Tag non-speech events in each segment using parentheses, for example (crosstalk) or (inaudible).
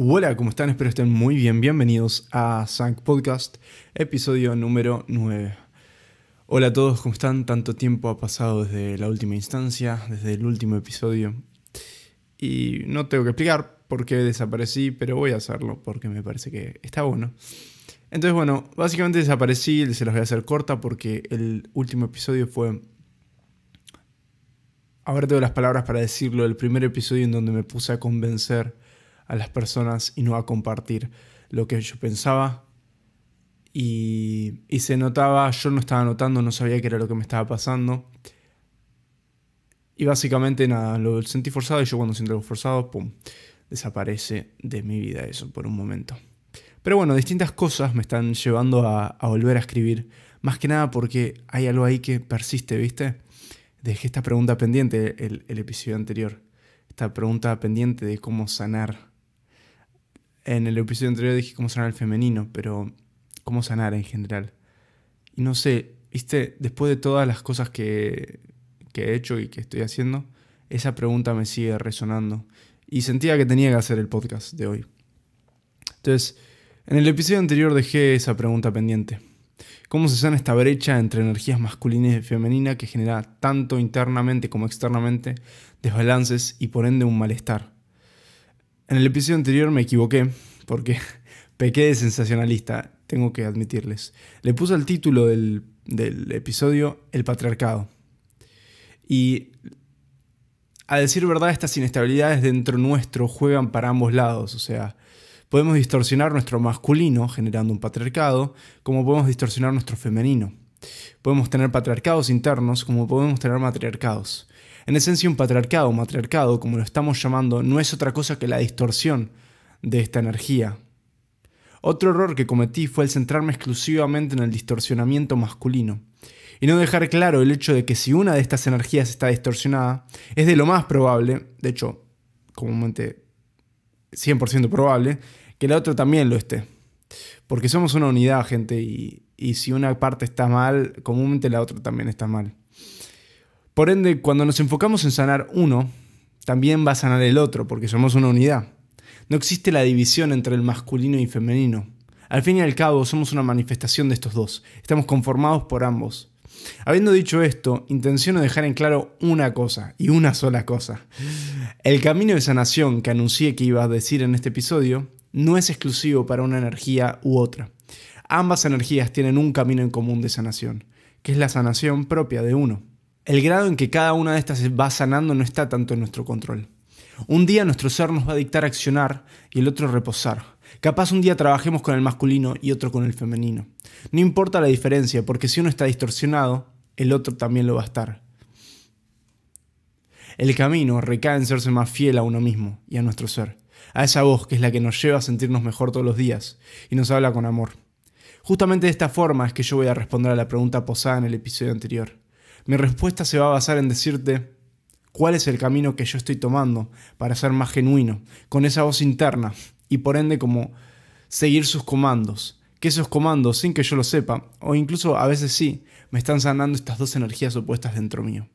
Hola, ¿cómo están? Espero estén muy bien. Bienvenidos a Sank Podcast, episodio número 9. Hola a todos, ¿cómo están? Tanto tiempo ha pasado desde la última instancia, desde el último episodio. Y no tengo que explicar por qué desaparecí, pero voy a hacerlo porque me parece que está bueno. Entonces, bueno, básicamente desaparecí, se los voy a hacer corta porque el último episodio fue... Ahora tengo las palabras para decirlo, el primer episodio en donde me puse a convencer a las personas y no a compartir lo que yo pensaba. Y, se notaba, yo no estaba notando, no sabía qué era lo que me estaba pasando. Y básicamente nada, lo sentí forzado y yo cuando siento algo forzado, ¡pum! Desaparece de mi vida eso por un momento. Pero bueno, distintas cosas me están llevando a, volver a escribir. Más que nada porque hay algo ahí que persiste, ¿viste? Dejé esta pregunta pendiente el, el episodio anterior. Esta pregunta pendiente de cómo sanar en el episodio anterior dije cómo sanar el femenino, pero cómo sanar en general. Y no sé, viste, después de todas las cosas que, he hecho y que estoy haciendo, esa pregunta me sigue resonando. Y sentía que tenía que hacer el podcast de hoy. Entonces, en el episodio anterior dejé esa pregunta pendiente. ¿Cómo se sana esta brecha entre energías masculinas y femeninas que genera tanto internamente como externamente desbalances y por ende un malestar? En el episodio anterior me equivoqué porque (laughs) pequé de sensacionalista, tengo que admitirles. Le puse el título del, episodio El patriarcado. Y a decir verdad, estas inestabilidades dentro nuestro juegan para ambos lados. O sea, podemos distorsionar nuestro masculino generando un patriarcado, como podemos distorsionar nuestro femenino. Podemos tener patriarcados internos, como podemos tener matriarcados. En esencia, un patriarcado o matriarcado, como lo estamos llamando, no es otra cosa que la distorsión de esta energía. Otro error que cometí fue el centrarme exclusivamente en el distorsionamiento masculino y no dejar claro el hecho de que si una de estas energías está distorsionada, es de lo más probable, de hecho, comúnmente 100% probable, que la otra también lo esté. Porque somos una unidad, gente, y, y si una parte está mal, comúnmente la otra también está mal. Por ende, cuando nos enfocamos en sanar uno, también va a sanar el otro, porque somos una unidad. No existe la división entre el masculino y femenino. Al fin y al cabo, somos una manifestación de estos dos. Estamos conformados por ambos. Habiendo dicho esto, intenciono dejar en claro una cosa, y una sola cosa. El camino de sanación que anuncié que iba a decir en este episodio no es exclusivo para una energía u otra. Ambas energías tienen un camino en común de sanación, que es la sanación propia de uno. El grado en que cada una de estas va sanando no está tanto en nuestro control. Un día nuestro ser nos va a dictar accionar y el otro reposar. Capaz un día trabajemos con el masculino y otro con el femenino. No importa la diferencia, porque si uno está distorsionado, el otro también lo va a estar. El camino recae en serse más fiel a uno mismo y a nuestro ser, a esa voz que es la que nos lleva a sentirnos mejor todos los días y nos habla con amor. Justamente de esta forma es que yo voy a responder a la pregunta posada en el episodio anterior. Mi respuesta se va a basar en decirte cuál es el camino que yo estoy tomando para ser más genuino, con esa voz interna, y por ende como seguir sus comandos. Que esos comandos, sin que yo lo sepa, o incluso a veces sí, me están sanando estas dos energías opuestas dentro mío.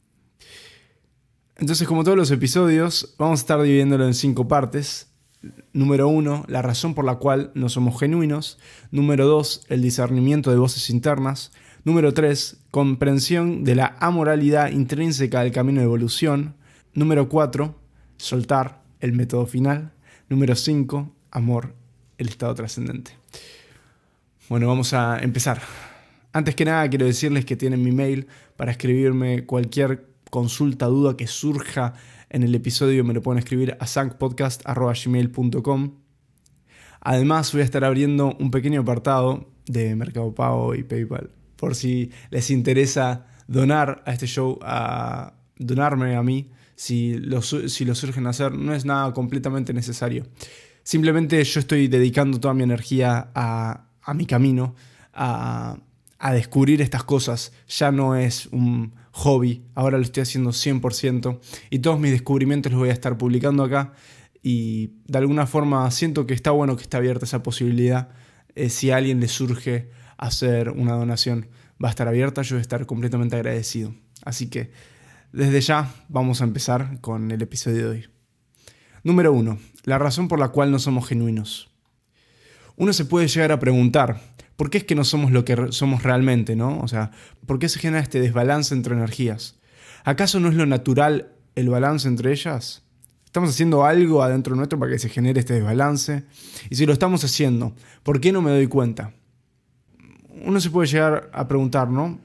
Entonces, como todos los episodios, vamos a estar dividiéndolo en cinco partes. Número uno, la razón por la cual no somos genuinos. Número dos, el discernimiento de voces internas. Número 3. Comprensión de la amoralidad intrínseca del camino de evolución. Número 4. Soltar el método final. Número 5. Amor, el estado trascendente. Bueno, vamos a empezar. Antes que nada, quiero decirles que tienen mi mail para escribirme cualquier consulta, duda que surja en el episodio. Me lo pueden escribir a sancpodcast.gmail.com. Además, voy a estar abriendo un pequeño apartado de Mercado Pago y PayPal por si les interesa donar a este show, a donarme a mí, si lo, surgen a hacer, no es nada completamente necesario. Simplemente yo estoy dedicando toda mi energía a, mi camino, a, a, descubrir estas cosas. Ya no es un hobby, ahora lo estoy haciendo 100% y todos mis descubrimientos los voy a estar publicando acá y de alguna forma siento que está bueno que esté abierta esa posibilidad eh, si a alguien le surge hacer una donación va a estar abierta, yo voy a estar completamente agradecido. Así que desde ya vamos a empezar con el episodio de hoy. Número uno, la razón por la cual no somos genuinos. Uno se puede llegar a preguntar, ¿por qué es que no somos lo que somos realmente, no? O sea, ¿por qué se genera este desbalance entre energías? ¿Acaso no es lo natural el balance entre ellas? ¿Estamos haciendo algo adentro nuestro para que se genere este desbalance? Y si lo estamos haciendo, ¿por qué no me doy cuenta? Uno se puede llegar a preguntar, ¿no?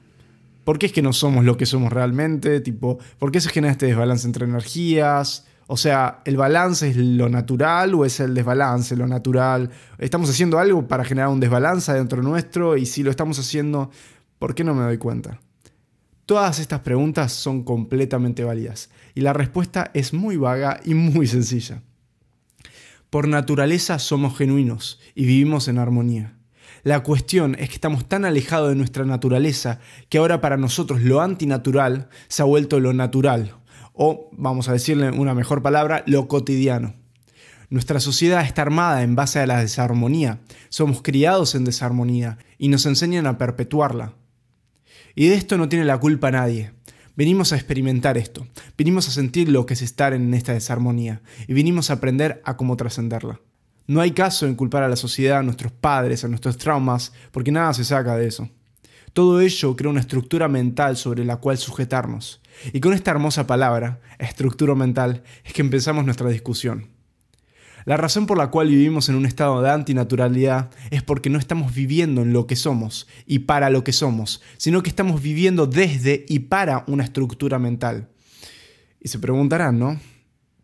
¿Por qué es que no somos lo que somos realmente? Tipo, ¿por qué se genera este desbalance entre energías? O sea, ¿el balance es lo natural o es el desbalance lo natural? ¿Estamos haciendo algo para generar un desbalance dentro nuestro? Y si lo estamos haciendo, ¿por qué no me doy cuenta? Todas estas preguntas son completamente válidas y la respuesta es muy vaga y muy sencilla. Por naturaleza somos genuinos y vivimos en armonía. La cuestión es que estamos tan alejados de nuestra naturaleza que ahora para nosotros lo antinatural se ha vuelto lo natural, o vamos a decirle una mejor palabra, lo cotidiano. Nuestra sociedad está armada en base a la desarmonía, somos criados en desarmonía y nos enseñan a perpetuarla. Y de esto no tiene la culpa nadie. Venimos a experimentar esto, venimos a sentir lo que es estar en esta desarmonía y venimos a aprender a cómo trascenderla. No hay caso en culpar a la sociedad, a nuestros padres, a nuestros traumas, porque nada se saca de eso. Todo ello crea una estructura mental sobre la cual sujetarnos. Y con esta hermosa palabra, estructura mental, es que empezamos nuestra discusión. La razón por la cual vivimos en un estado de antinaturalidad es porque no estamos viviendo en lo que somos y para lo que somos, sino que estamos viviendo desde y para una estructura mental. Y se preguntarán, ¿no?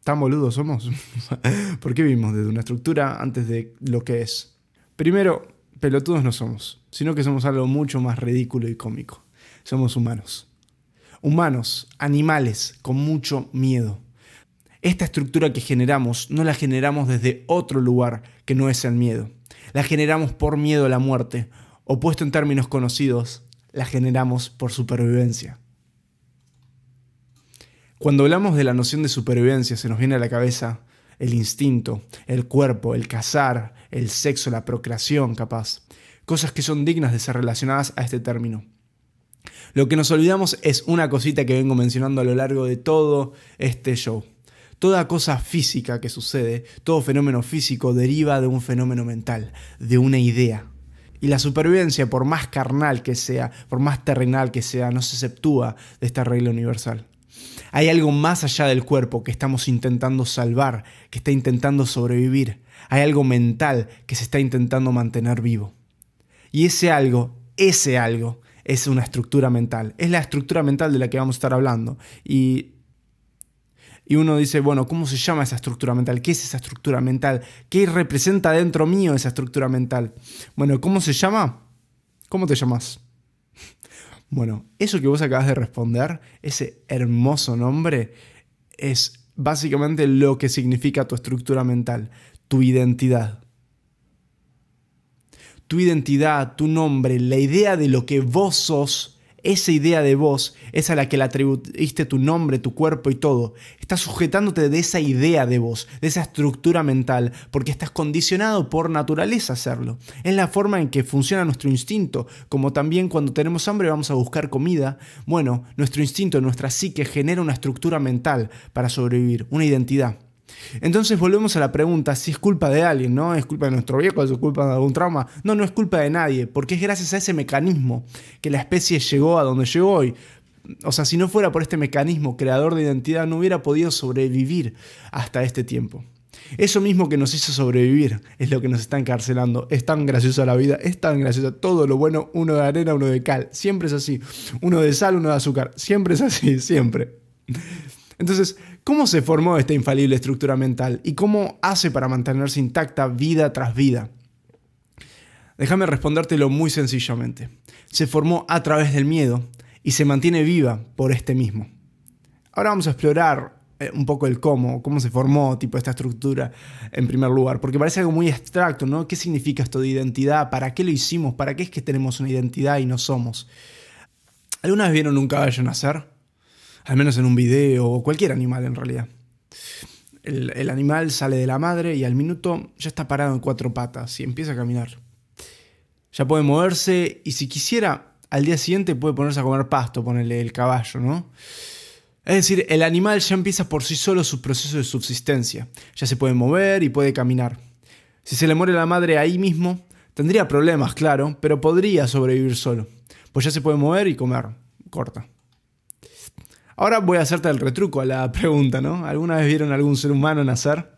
¿Tan boludos somos? (laughs) ¿Por qué vivimos desde una estructura antes de lo que es? Primero, pelotudos no somos, sino que somos algo mucho más ridículo y cómico. Somos humanos. Humanos, animales, con mucho miedo esta estructura que generamos no la generamos desde otro lugar que no es el miedo. La generamos por miedo a la muerte, o puesto en términos conocidos, la generamos por supervivencia. Cuando hablamos de la noción de supervivencia se nos viene a la cabeza el instinto, el cuerpo, el cazar, el sexo, la procreación capaz, cosas que son dignas de ser relacionadas a este término. Lo que nos olvidamos es una cosita que vengo mencionando a lo largo de todo este show. Toda cosa física que sucede, todo fenómeno físico deriva de un fenómeno mental, de una idea. Y la supervivencia, por más carnal que sea, por más terrenal que sea, no se exceptúa de esta regla universal. Hay algo más allá del cuerpo que estamos intentando salvar, que está intentando sobrevivir. Hay algo mental que se está intentando mantener vivo. Y ese algo, ese algo, es una estructura mental. Es la estructura mental de la que vamos a estar hablando. Y y uno dice, bueno, ¿cómo se llama esa estructura mental? ¿Qué es esa estructura mental? ¿Qué representa dentro mío esa estructura mental? Bueno, ¿cómo se llama? ¿Cómo te llamas? Bueno, eso que vos acabas de responder, ese hermoso nombre, es básicamente lo que significa tu estructura mental, tu identidad. Tu identidad, tu nombre, la idea de lo que vos sos esa idea de vos es a la que le atribuiste tu nombre, tu cuerpo y todo. Estás sujetándote de esa idea de vos, de esa estructura mental, porque estás condicionado por naturaleza a hacerlo. Es la forma en que funciona nuestro instinto, como también cuando tenemos hambre vamos a buscar comida. Bueno, nuestro instinto, nuestra psique genera una estructura mental para sobrevivir, una identidad. Entonces volvemos a la pregunta si es culpa de alguien, ¿no? ¿Es culpa de nuestro viejo? ¿Es culpa de algún trauma? No, no es culpa de nadie, porque es gracias a ese mecanismo que la especie llegó a donde llegó hoy. O sea, si no fuera por este mecanismo creador de identidad, no hubiera podido sobrevivir hasta este tiempo. Eso mismo que nos hizo sobrevivir es lo que nos está encarcelando. Es tan graciosa la vida, es tan graciosa. Todo lo bueno, uno de arena, uno de cal. Siempre es así. Uno de sal, uno de azúcar. Siempre es así, (laughs) siempre. Entonces, ¿cómo se formó esta infalible estructura mental y cómo hace para mantenerse intacta vida tras vida? Déjame respondértelo muy sencillamente. Se formó a través del miedo y se mantiene viva por este mismo. Ahora vamos a explorar eh, un poco el cómo, cómo se formó tipo esta estructura en primer lugar, porque parece algo muy abstracto, ¿no? ¿Qué significa esto de identidad? ¿Para qué lo hicimos? ¿Para qué es que tenemos una identidad y no somos? ¿Alguna vez vieron un caballo nacer? Al menos en un video, o cualquier animal en realidad. El, animal sale de la madre y al minuto ya está parado en cuatro patas y empieza a caminar. Ya puede moverse y si quisiera, al día siguiente puede ponerse a comer pasto, ponerle el caballo, ¿no? Es decir, el animal ya empieza por sí solo su proceso de subsistencia. Ya se puede mover y puede caminar. Si se le muere la madre ahí mismo, tendría problemas, claro, pero podría sobrevivir solo. Pues ya se puede mover y comer. Corta. Ahora voy a hacerte el retruco a la pregunta, ¿no? ¿Alguna vez vieron algún ser humano nacer?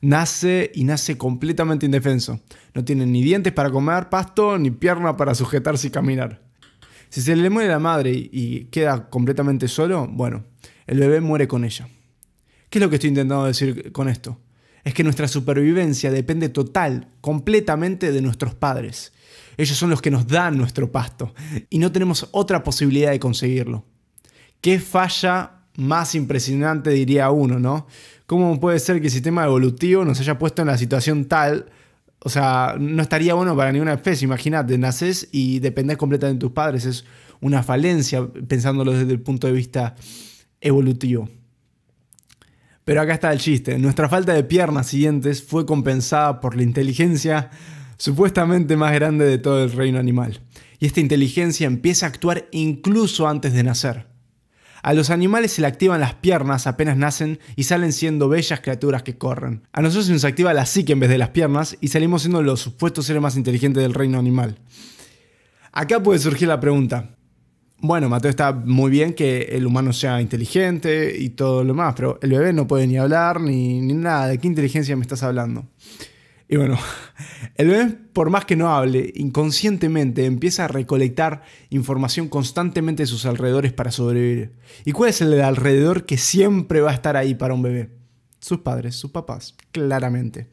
Nace y nace completamente indefenso. No tiene ni dientes para comer pasto, ni pierna para sujetarse y caminar. Si se le muere la madre y queda completamente solo, bueno, el bebé muere con ella. ¿Qué es lo que estoy intentando decir con esto? Es que nuestra supervivencia depende total, completamente de nuestros padres. Ellos son los que nos dan nuestro pasto y no tenemos otra posibilidad de conseguirlo. ¿Qué falla más impresionante diría uno, no? ¿Cómo puede ser que el sistema evolutivo nos haya puesto en la situación tal o sea, no estaría bueno para ninguna especie. Imagínate, naces y dependés completamente de tus padres. Es una falencia pensándolo desde el punto de vista evolutivo. Pero acá está el chiste. Nuestra falta de piernas siguientes fue compensada por la inteligencia supuestamente más grande de todo el reino animal. Y esta inteligencia empieza a actuar incluso antes de nacer. A los animales se le activan las piernas apenas nacen y salen siendo bellas criaturas que corren. A nosotros se nos activa la psique en vez de las piernas y salimos siendo los supuestos seres más inteligentes del reino animal. Acá puede surgir la pregunta. Bueno, Mateo está muy bien que el humano sea inteligente y todo lo más, pero el bebé no puede ni hablar ni, ni nada. ¿De qué inteligencia me estás hablando? Y bueno, (laughs) el bebé, por más que no hable, inconscientemente empieza a recolectar información constantemente de sus alrededores para sobrevivir. ¿Y cuál es el alrededor que siempre va a estar ahí para un bebé? Sus padres, sus papás, claramente.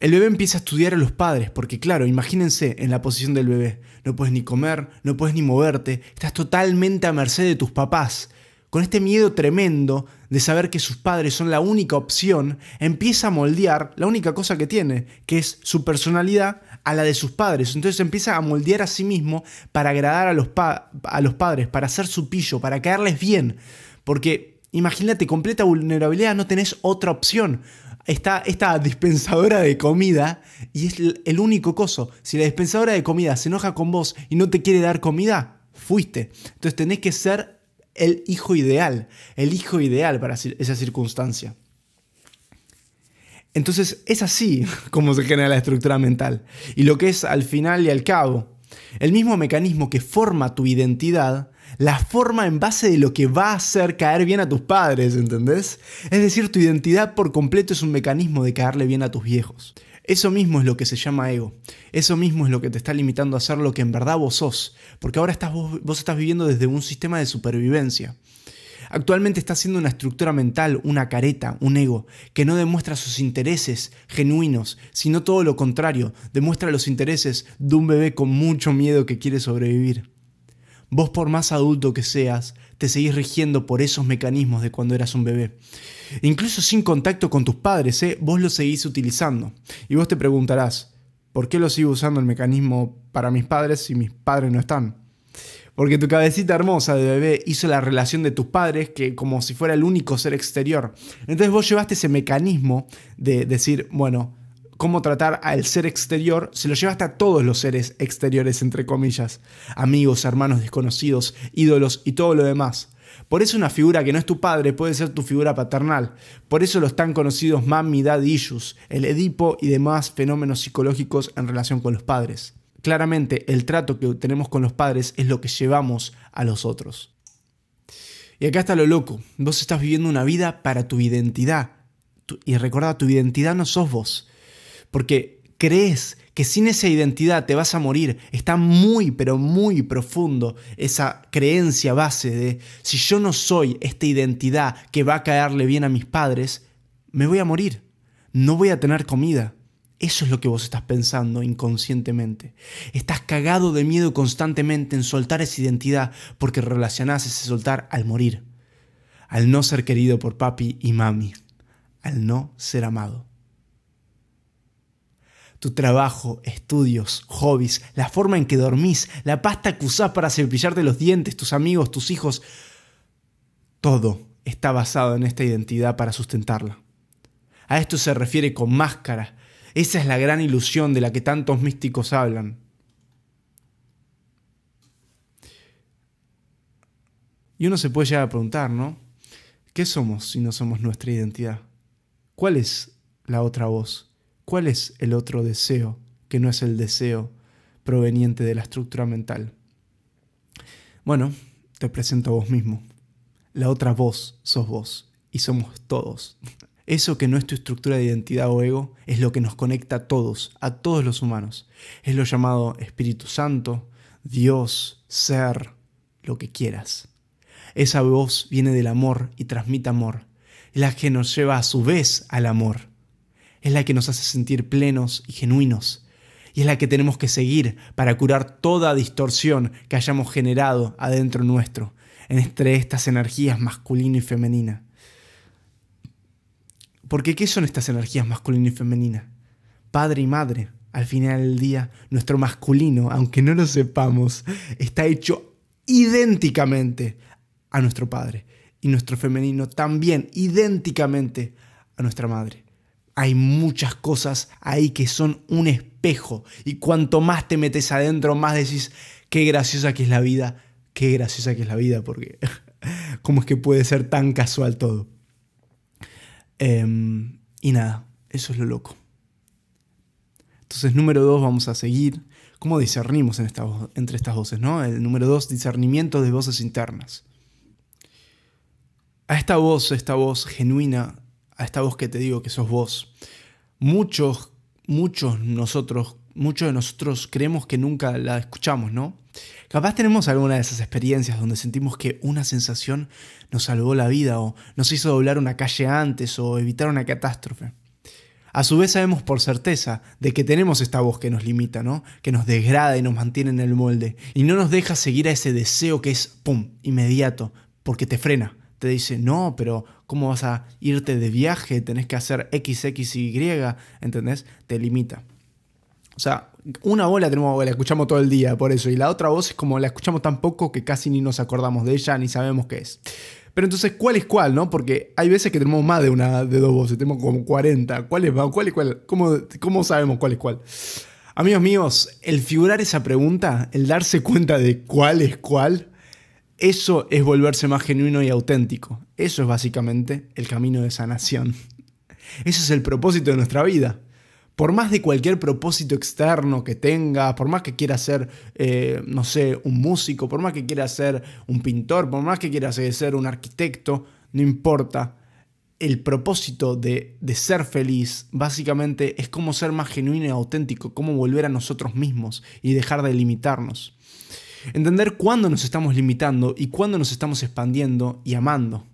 El bebé empieza a estudiar a los padres, porque claro, imagínense en la posición del bebé. No puedes ni comer, no puedes ni moverte, estás totalmente a merced de tus papás con este miedo tremendo de saber que sus padres son la única opción, empieza a moldear la única cosa que tiene, que es su personalidad, a la de sus padres. Entonces empieza a moldear a sí mismo para agradar a los, a los padres, para hacer su pillo, para caerles bien. Porque imagínate, completa vulnerabilidad, no tenés otra opción. Está esta dispensadora de comida y es el único coso. Si la dispensadora de comida se enoja con vos y no te quiere dar comida, fuiste. Entonces tenés que ser el hijo ideal, el hijo ideal para esa circunstancia. Entonces es así (laughs) como se genera la estructura mental. Y lo que es al final y al cabo, el mismo mecanismo que forma tu identidad, la forma en base de lo que va a hacer caer bien a tus padres, ¿entendés? Es decir, tu identidad por completo es un mecanismo de caerle bien a tus viejos. Eso mismo es lo que se llama ego. Eso mismo es lo que te está limitando a ser lo que en verdad vos sos. Porque ahora vos, vos estás viviendo desde un sistema de supervivencia. Actualmente está siendo una estructura mental, una careta, un ego, que no demuestra sus intereses genuinos, sino todo lo contrario, demuestra los intereses de un bebé con mucho miedo que quiere sobrevivir. Vos por más adulto que seas, te seguís rigiendo por esos mecanismos de cuando eras un bebé. Incluso sin contacto con tus padres, ¿eh? vos lo seguís utilizando. Y vos te preguntarás, ¿por qué lo sigo usando el mecanismo para mis padres si mis padres no están? Porque tu cabecita hermosa de bebé hizo la relación de tus padres que como si fuera el único ser exterior. Entonces vos llevaste ese mecanismo de decir, bueno, cómo tratar al ser exterior, se lo llevaste a todos los seres exteriores, entre comillas. Amigos, hermanos desconocidos, ídolos y todo lo demás. Por eso una figura que no es tu padre puede ser tu figura paternal. Por eso los tan conocidos Mommy Daddy Issues, el Edipo y demás fenómenos psicológicos en relación con los padres. Claramente el trato que tenemos con los padres es lo que llevamos a los otros. Y acá está lo loco. Vos estás viviendo una vida para tu identidad. Y recuerda, tu identidad no sos vos. Porque crees que sin esa identidad te vas a morir. Está muy, pero muy profundo esa creencia base de si yo no soy esta identidad que va a caerle bien a mis padres, me voy a morir. No voy a tener comida. Eso es lo que vos estás pensando inconscientemente. Estás cagado de miedo constantemente en soltar esa identidad porque relacionás ese soltar al morir, al no ser querido por papi y mami, al no ser amado tu trabajo, estudios, hobbies, la forma en que dormís, la pasta que usás para cepillarte los dientes, tus amigos, tus hijos, todo está basado en esta identidad para sustentarla. A esto se refiere con máscara. Esa es la gran ilusión de la que tantos místicos hablan. Y uno se puede llegar a preguntar, ¿no? ¿Qué somos si no somos nuestra identidad? ¿Cuál es la otra voz? ¿Cuál es el otro deseo que no es el deseo proveniente de la estructura mental? Bueno, te presento a vos mismo. La otra voz sos vos y somos todos. Eso que no es tu estructura de identidad o ego es lo que nos conecta a todos, a todos los humanos. Es lo llamado Espíritu Santo, Dios, ser, lo que quieras. Esa voz viene del amor y transmite amor. La que nos lleva a su vez al amor. Es la que nos hace sentir plenos y genuinos. Y es la que tenemos que seguir para curar toda distorsión que hayamos generado adentro nuestro entre estas energías masculina y femenina. Porque ¿qué son estas energías masculina y femenina? Padre y madre. Al final del día, nuestro masculino, aunque no lo sepamos, está hecho idénticamente a nuestro padre. Y nuestro femenino también idénticamente a nuestra madre. Hay muchas cosas ahí que son un espejo. Y cuanto más te metes adentro, más decís, qué graciosa que es la vida, qué graciosa que es la vida, porque (laughs) ¿cómo es que puede ser tan casual todo? Em, y nada, eso es lo loco. Entonces, número dos, vamos a seguir. ¿Cómo discernimos entre estas voces? ¿no? El número dos, discernimiento de voces internas. A esta voz, esta voz genuina, a esta voz que te digo que sos vos, muchos, muchos nosotros, muchos de nosotros creemos que nunca la escuchamos, ¿no? Capaz tenemos alguna de esas experiencias donde sentimos que una sensación nos salvó la vida o nos hizo doblar una calle antes o evitar una catástrofe. A su vez sabemos por certeza de que tenemos esta voz que nos limita, ¿no? Que nos degrada y nos mantiene en el molde y no nos deja seguir a ese deseo que es pum, inmediato, porque te frena. Te dice, "No, pero ¿cómo vas a irte de viaje? Tenés que hacer X, X, Y", ¿entendés? Te limita. O sea, una voz la tenemos, la escuchamos todo el día por eso, y la otra voz es como la escuchamos tan poco que casi ni nos acordamos de ella ni sabemos qué es. Pero entonces, ¿cuál es cuál, no? Porque hay veces que tenemos más de una de dos voces, tenemos como 40. ¿Cuál es cuál es cuál? ¿Cómo, cómo sabemos cuál es cuál? Amigos míos, el figurar esa pregunta, el darse cuenta de cuál es cuál, eso es volverse más genuino y auténtico. Eso es básicamente el camino de sanación. Eso es el propósito de nuestra vida por más de cualquier propósito externo que tenga, por más que quiera ser, eh, no sé, un músico, por más que quiera ser un pintor, por más que quiera ser un arquitecto, no importa. El propósito de, de ser feliz básicamente es cómo ser más genuino y auténtico, cómo volver a nosotros mismos y dejar de limitarnos. Entender cuándo nos estamos limitando y cuándo nos estamos expandiendo y amando.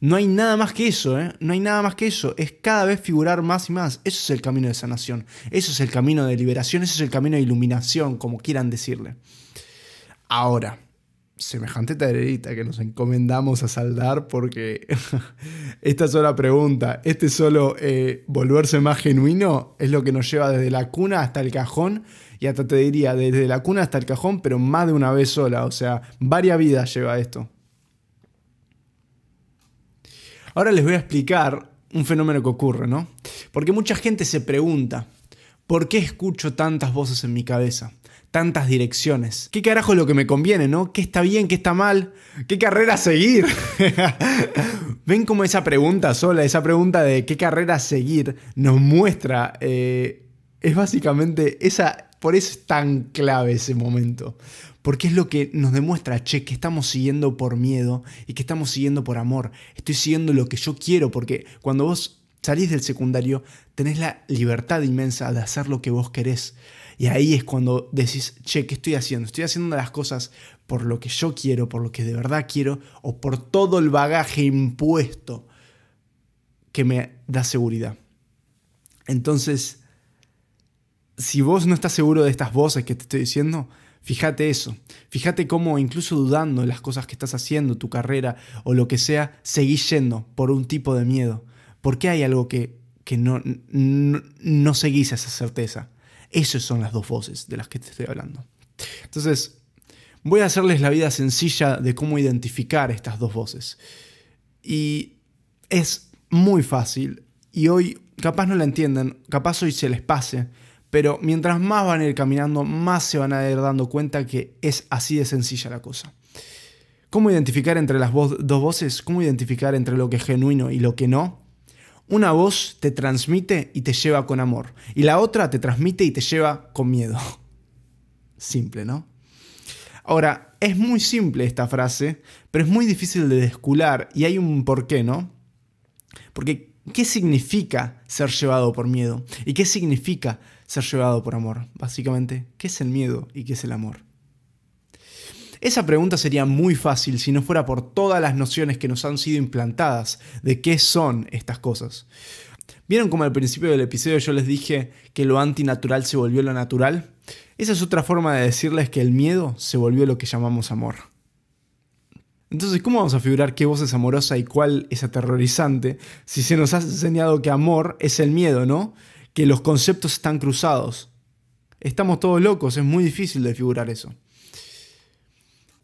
No hay nada más que eso, ¿eh? No hay nada más que eso. Es cada vez figurar más y más. Eso es el camino de sanación. Eso es el camino de liberación. Eso es el camino de iluminación, como quieran decirle. Ahora, semejante tareita que nos encomendamos a saldar porque (laughs) esta sola pregunta, este solo eh, volverse más genuino es lo que nos lleva desde la cuna hasta el cajón y hasta te diría desde la cuna hasta el cajón, pero más de una vez sola, o sea, varias vidas lleva esto. Ahora les voy a explicar un fenómeno que ocurre, ¿no? Porque mucha gente se pregunta, ¿por qué escucho tantas voces en mi cabeza? Tantas direcciones. ¿Qué carajo es lo que me conviene, no? ¿Qué está bien, qué está mal? ¿Qué carrera seguir? (laughs) ¿Ven cómo esa pregunta sola, esa pregunta de qué carrera seguir nos muestra, eh, es básicamente esa, por eso es tan clave ese momento porque es lo que nos demuestra, che, que estamos siguiendo por miedo y que estamos siguiendo por amor. Estoy siguiendo lo que yo quiero, porque cuando vos salís del secundario, tenés la libertad inmensa de hacer lo que vos querés. Y ahí es cuando decís, che, ¿qué estoy haciendo? Estoy haciendo las cosas por lo que yo quiero, por lo que de verdad quiero, o por todo el bagaje impuesto que me da seguridad. Entonces, si vos no estás seguro de estas voces que te estoy diciendo, Fíjate eso, fíjate cómo incluso dudando de las cosas que estás haciendo, tu carrera o lo que sea, seguís yendo por un tipo de miedo. ¿Por qué hay algo que, que no, no, seguís esa certeza? Esas son las dos voces de las que te estoy hablando. Entonces, voy a hacerles la vida sencilla de cómo identificar estas dos voces. Y es muy fácil. Y hoy capaz no la entienden, capaz hoy se les pase, pero mientras más van a ir caminando, más se van a ir dando cuenta que es así de sencilla la cosa. ¿Cómo identificar entre las dos voces? ¿Cómo identificar entre lo que es genuino y lo que no? Una voz te transmite y te lleva con amor, y la otra te transmite y te lleva con miedo. (laughs) Simple, ¿no? Ahora, es muy simple esta frase, pero es muy difícil de descular y hay un porqué, ¿no? Porque, ¿qué significa ser llevado por miedo? ¿Y qué significa ser llevado por amor? Básicamente, ¿qué es el miedo y qué es el amor? Esa pregunta sería muy fácil si no fuera por todas las nociones que nos han sido implantadas de qué son estas cosas. ¿Vieron como al principio del episodio yo les dije que lo antinatural se volvió lo natural? Esa es otra forma de decirles que el miedo se volvió lo que llamamos amor. Entonces, ¿cómo vamos a figurar qué voz es amorosa y cuál es aterrorizante si se nos ha enseñado que amor es el miedo, ¿no? Que los conceptos están cruzados. Estamos todos locos, es muy difícil de figurar eso.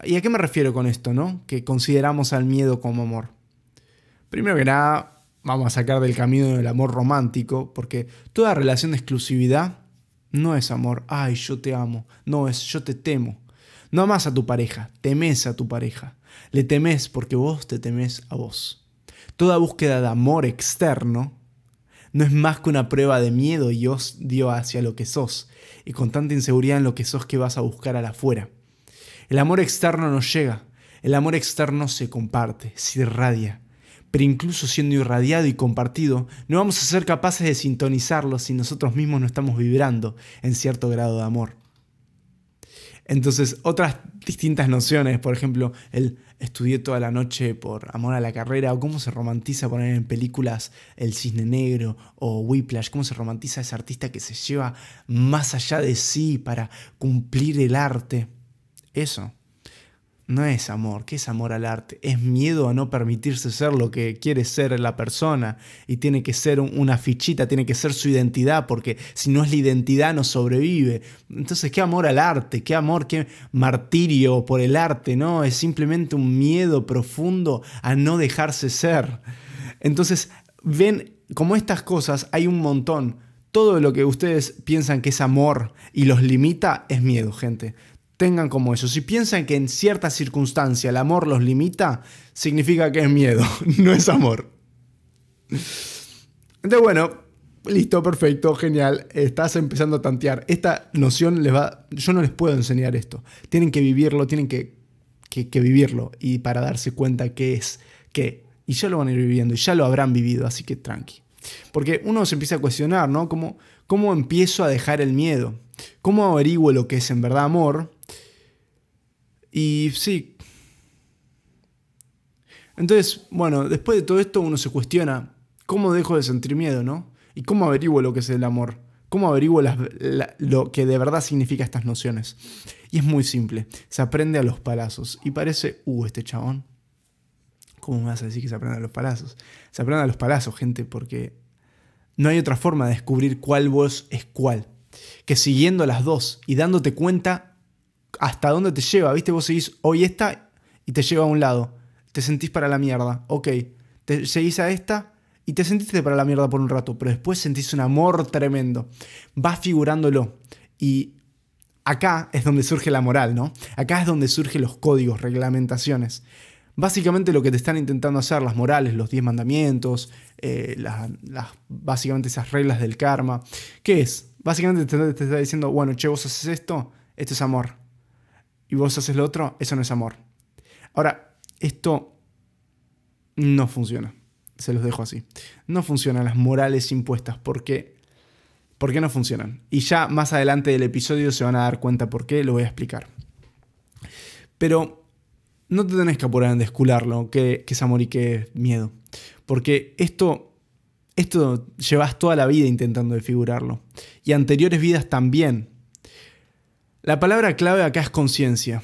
¿Y a qué me refiero con esto, no? Que consideramos al miedo como amor. Primero que nada, vamos a sacar del camino del amor romántico, porque toda relación de exclusividad no es amor, ay, yo te amo, no es yo te temo. No amas a tu pareja, temes a tu pareja. Le temes porque vos te temes a vos. Toda búsqueda de amor externo no es más que una prueba de miedo y dio hacia lo que sos, y con tanta inseguridad en lo que sos que vas a buscar al afuera. El amor externo no llega, el amor externo se comparte, se irradia, pero incluso siendo irradiado y compartido, no vamos a ser capaces de sintonizarlo si nosotros mismos no estamos vibrando en cierto grado de amor. Entonces, otras distintas nociones, por ejemplo, el estudié toda la noche por amor a la carrera, o cómo se romantiza poner en películas El Cisne Negro o Whiplash, cómo se romantiza ese artista que se lleva más allá de sí para cumplir el arte. Eso no es amor. ¿Qué es amor al arte? Es miedo a no permitirse ser lo que quiere ser la persona y tiene que ser una fichita, tiene que ser su identidad, porque si no es la identidad no sobrevive. Entonces, ¿qué amor al arte? ¿Qué amor? ¿Qué martirio por el arte? No, es simplemente un miedo profundo a no dejarse ser. Entonces, ven como estas cosas hay un montón. Todo lo que ustedes piensan que es amor y los limita es miedo, gente tengan como eso. Si piensan que en cierta circunstancia el amor los limita, significa que es miedo, (laughs) no es amor. Entonces, bueno, listo, perfecto, genial. Estás empezando a tantear. Esta noción les va. Yo no les puedo enseñar esto. Tienen que vivirlo, tienen que, que, vivirlo. Y para darse cuenta qué es qué. Y ya lo van a ir viviendo y ya lo habrán vivido, así que tranqui. Porque uno se empieza a cuestionar, ¿no? ¿Cómo, cómo empiezo a dejar el miedo? ¿Cómo averiguo lo que es en verdad amor? Y sí. Entonces, bueno, después de todo esto uno se cuestiona, ¿cómo dejo de sentir miedo, no? ¿Y cómo averiguo lo que es el amor? ¿Cómo averiguo lo que de verdad significa estas nociones? Y es muy simple, se aprende a los palazos. Y parece, uh, este chabón, ¿cómo me vas a decir que se aprende a los palazos? Se aprende a los palazos, gente, porque no hay otra forma de descubrir cuál voz es cuál. Que siguiendo las dos y dándote cuenta hasta dónde te lleva, ¿viste? Vos seguís hoy esta y te lleva a un lado. Te sentís para la mierda, ok. Te seguís a esta y te sentiste para la mierda por un rato, pero después sentís un amor tremendo. Vas figurándolo. Y acá es donde surge la moral, ¿no? Acá es donde surgen los códigos, reglamentaciones. Básicamente lo que te están intentando hacer, las morales, los diez mandamientos, eh, las, básicamente esas reglas del karma. ¿Qué es? Básicamente te, te está diciendo, bueno, che, vos haces esto, esto es amor y vos haces lo otro, eso no es amor. Ahora, esto no funciona. Se los dejo así. No funcionan las morales impuestas. ¿Por qué? ¿Por qué no funcionan? Y ya más adelante del episodio se van a dar cuenta por qué, lo voy a explicar. Pero no te tenés que apurar en descularlo, qué, qué es amor y qué es miedo. Porque esto, esto llevas toda la vida intentando desfigurarlo. Y anteriores vidas también la palabra clave acá es conciencia.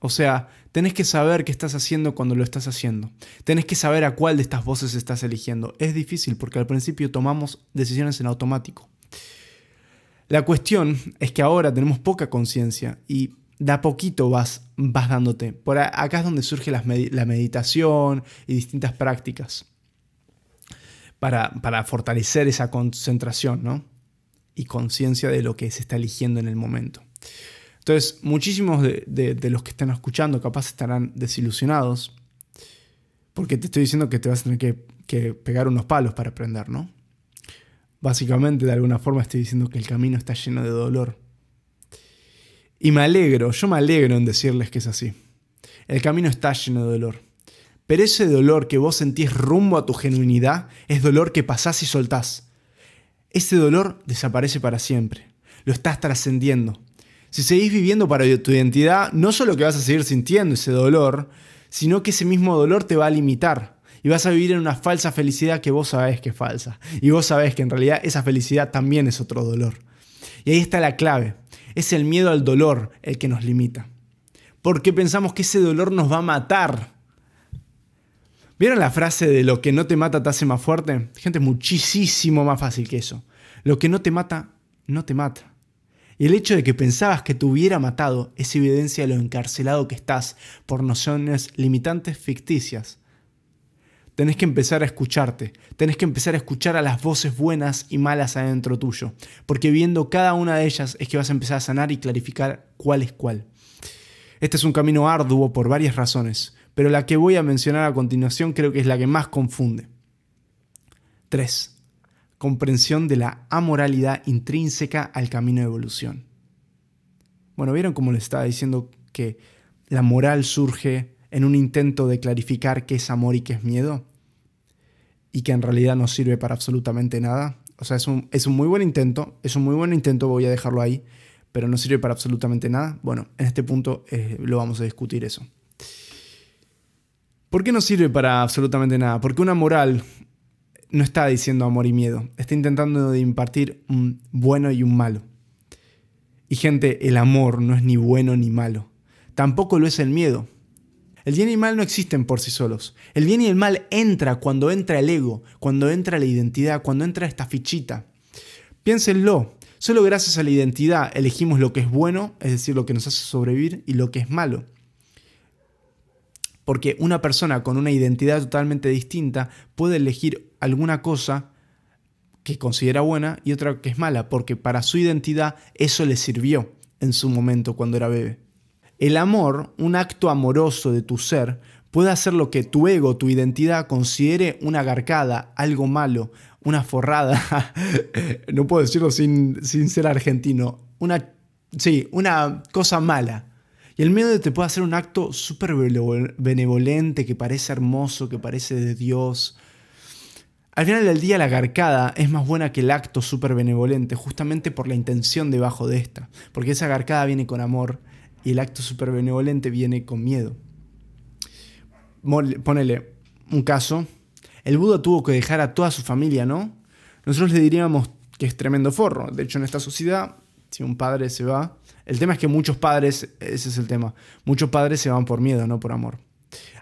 O sea, tenés que saber qué estás haciendo cuando lo estás haciendo. Tenés que saber a cuál de estas voces estás eligiendo. Es difícil porque al principio tomamos decisiones en automático. La cuestión es que ahora tenemos poca conciencia y de a poquito vas, vas dándote. Por acá es donde surge la, meditación y distintas prácticas para, para fortalecer esa concentración ¿no? y conciencia de lo que se está eligiendo en el momento. Entonces, muchísimos de, los que están escuchando capaz estarán desilusionados porque te estoy diciendo que te vas a tener que, que pegar unos palos para aprender, ¿no? Básicamente, de alguna forma, estoy diciendo que el camino está lleno de dolor. Y me alegro, yo me alegro en decirles que es así. El camino está lleno de dolor. Pero ese dolor que vos sentís rumbo a tu genuinidad es dolor que pasás y soltás. Ese dolor desaparece para siempre. Lo estás trascendiendo. Si seguís viviendo para tu identidad, no solo que vas a seguir sintiendo ese dolor, sino que ese mismo dolor te va a limitar. Y vas a vivir en una falsa felicidad que vos sabés que es falsa. Y vos sabés que en realidad esa felicidad también es otro dolor. Y ahí está la clave. Es el miedo al dolor el que nos limita. Porque pensamos que ese dolor nos va a matar ¿Vieron la frase de lo que no te mata te hace más fuerte? Gente, muchísimo más fácil que eso. Lo que no te mata, no te mata. Y el hecho de que pensabas que te hubiera matado es evidencia de lo encarcelado que estás por nociones limitantes ficticias. Tenés que empezar a escucharte, tenés que empezar a escuchar a las voces buenas y malas adentro tuyo, porque viendo cada una de ellas es que vas a empezar a sanar y clarificar cuál es cuál. Este es un camino arduo por varias razones, pero la que voy a mencionar a continuación creo que es la que más confunde. 3. Comprensión de la amoralidad intrínseca al camino de evolución. Bueno, ¿vieron cómo les estaba diciendo que la moral surge en un intento de clarificar qué es amor y qué es miedo? Y que en realidad no sirve para absolutamente nada. O sea, es un, es un muy buen intento, es un muy buen intento, voy a dejarlo ahí, pero no sirve para absolutamente nada. Bueno, en este punto eh, lo vamos a discutir eso. ¿Por qué no sirve para absolutamente nada? Porque una moral no está diciendo amor y miedo, está intentando impartir un bueno y un malo. Y gente, el amor no es ni bueno ni malo. Tampoco lo es el miedo. El bien y el mal no existen por sí solos. El bien y el mal entra cuando entra el ego, cuando entra la identidad, cuando entra esta fichita. Piénsenlo. Solo gracias a la identidad elegimos lo que es bueno, es decir, lo que nos hace sobrevivir, y lo que es malo porque una persona con una identidad totalmente distinta puede elegir alguna cosa que considera buena y otra que es mala, porque para su identidad eso le sirvió en su momento cuando era bebé. El amor, un acto amoroso de tu ser, puede hacer lo que tu ego, tu identidad considere una garcada, algo malo, una forrada, (laughs) no puedo decirlo sin, sin ser argentino, una, sí, una cosa mala. Y el miedo te puede hacer un acto súper benevolente, que parece hermoso, que parece de Dios. Al final del día la garcada es más buena que el acto súper benevolente, justamente por la intención debajo de esta. Porque esa garcada viene con amor y el acto súper benevolente viene con miedo. Ponele un caso. El Buda tuvo que dejar a toda su familia, ¿no? Nosotros le diríamos que es tremendo forro. De hecho, en esta sociedad, si un padre se va, el tema es que muchos padres, ese es el tema, muchos padres se van por miedo, no por amor.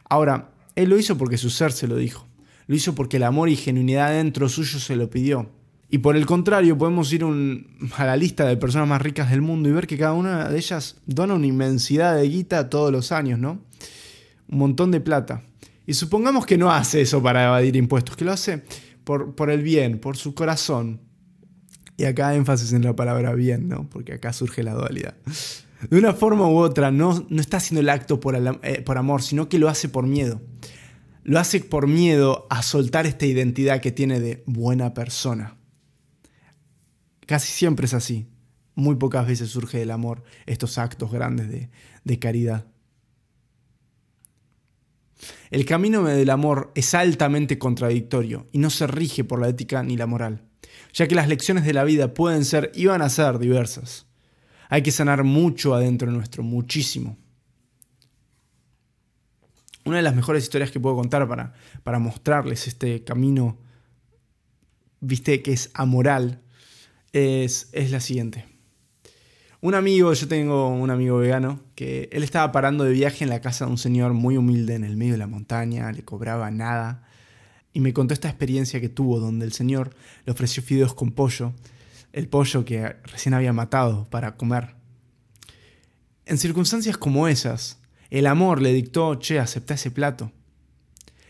Ahora, él lo hizo porque su ser se lo dijo. Lo hizo porque el amor y genuinidad dentro suyo se lo pidió. Y por el contrario, podemos ir a la lista de personas más ricas del mundo y ver que cada una de ellas dona una inmensidad de guita todos los años, ¿no? Un montón de plata. Y supongamos que no hace eso para evadir impuestos, que lo hace por, por el bien, por su corazón, y acá énfasis en la palabra bien, ¿no? Porque acá surge la dualidad. De una forma u otra, no, no está haciendo el acto por, eh, por amor, sino que lo hace por miedo. Lo hace por miedo a soltar esta identidad que tiene de buena persona. Casi siempre es así. Muy pocas veces surge del amor estos actos grandes de, de caridad. El camino del amor es altamente contradictorio y no se rige por la ética ni la moral ya que las lecciones de la vida pueden ser y van a ser diversas. Hay que sanar mucho adentro nuestro, muchísimo. Una de las mejores historias que puedo contar para, para mostrarles este camino, viste, que es amoral, es, es la siguiente. Un amigo, yo tengo un amigo vegano, que él estaba parando de viaje en la casa de un señor muy humilde en el medio de la montaña, le cobraba nada y me contó esta experiencia que tuvo donde el Señor le ofreció fideos con pollo, el pollo que recién había matado para comer. En circunstancias como esas, el amor le dictó, che, acepta ese plato.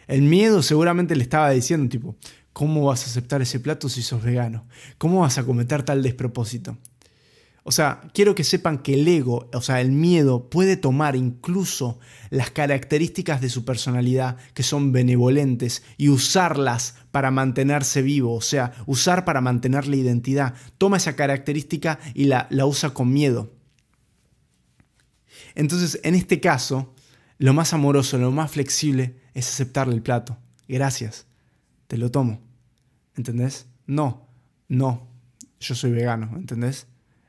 El miedo seguramente le estaba diciendo, tipo, ¿cómo vas a aceptar ese plato si sos vegano? ¿Cómo vas a cometer tal despropósito? O sea, quiero que sepan que el ego, o sea, el miedo, puede tomar incluso las características de su personalidad, que son benevolentes, y usarlas para mantenerse vivo, o sea, usar para mantener la identidad. Toma esa característica y la, la usa con miedo. Entonces, en este caso, lo más amoroso, lo más flexible es aceptarle el plato. Gracias, te lo tomo. ¿Entendés? No, no, yo soy vegano, ¿entendés?